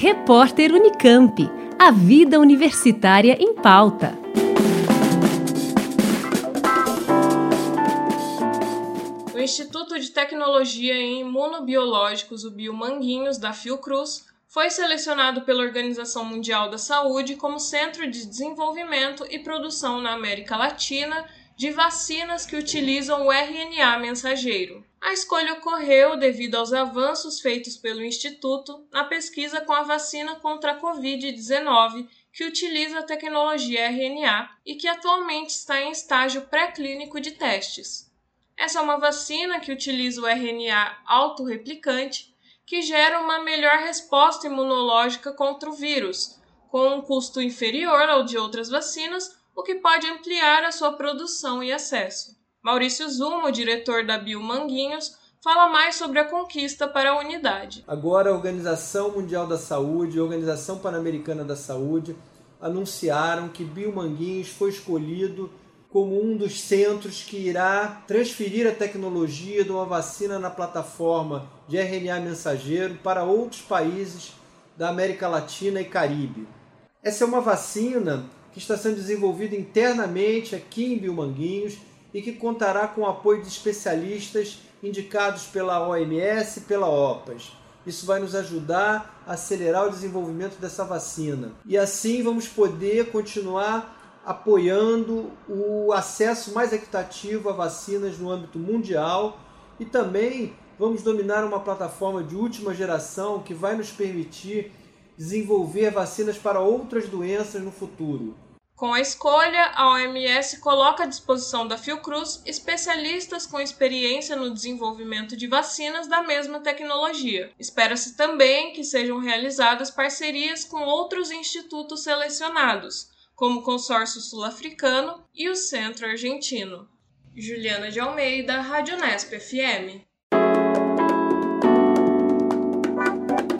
Repórter Unicamp. A vida universitária em pauta. O Instituto de Tecnologia em Imunobiológicos, o Biomanguinhos, da Fiocruz, foi selecionado pela Organização Mundial da Saúde como centro de desenvolvimento e produção na América Latina de vacinas que utilizam o RNA mensageiro. A escolha ocorreu devido aos avanços feitos pelo Instituto na pesquisa com a vacina contra a Covid-19, que utiliza a tecnologia RNA e que atualmente está em estágio pré-clínico de testes. Essa é uma vacina que utiliza o RNA autorreplicante, que gera uma melhor resposta imunológica contra o vírus, com um custo inferior ao de outras vacinas o que pode ampliar a sua produção e acesso. Maurício Zumo, diretor da Biomanguinhos, fala mais sobre a conquista para a unidade. Agora, a Organização Mundial da Saúde e a Organização Pan-Americana da Saúde anunciaram que Biomanguinhos foi escolhido como um dos centros que irá transferir a tecnologia de uma vacina na plataforma de RNA mensageiro para outros países da América Latina e Caribe. Essa é uma vacina que está sendo desenvolvido internamente aqui em Biomanguinhos e que contará com o apoio de especialistas indicados pela OMS e pela OPAS. Isso vai nos ajudar a acelerar o desenvolvimento dessa vacina. E assim vamos poder continuar apoiando o acesso mais equitativo a vacinas no âmbito mundial e também vamos dominar uma plataforma de última geração que vai nos permitir desenvolver vacinas para outras doenças no futuro. Com a escolha, a OMS coloca à disposição da Fiocruz especialistas com experiência no desenvolvimento de vacinas da mesma tecnologia. Espera-se também que sejam realizadas parcerias com outros institutos selecionados, como o Consórcio Sul-Africano e o Centro Argentino. Juliana de Almeida, Rádio Nesp FM.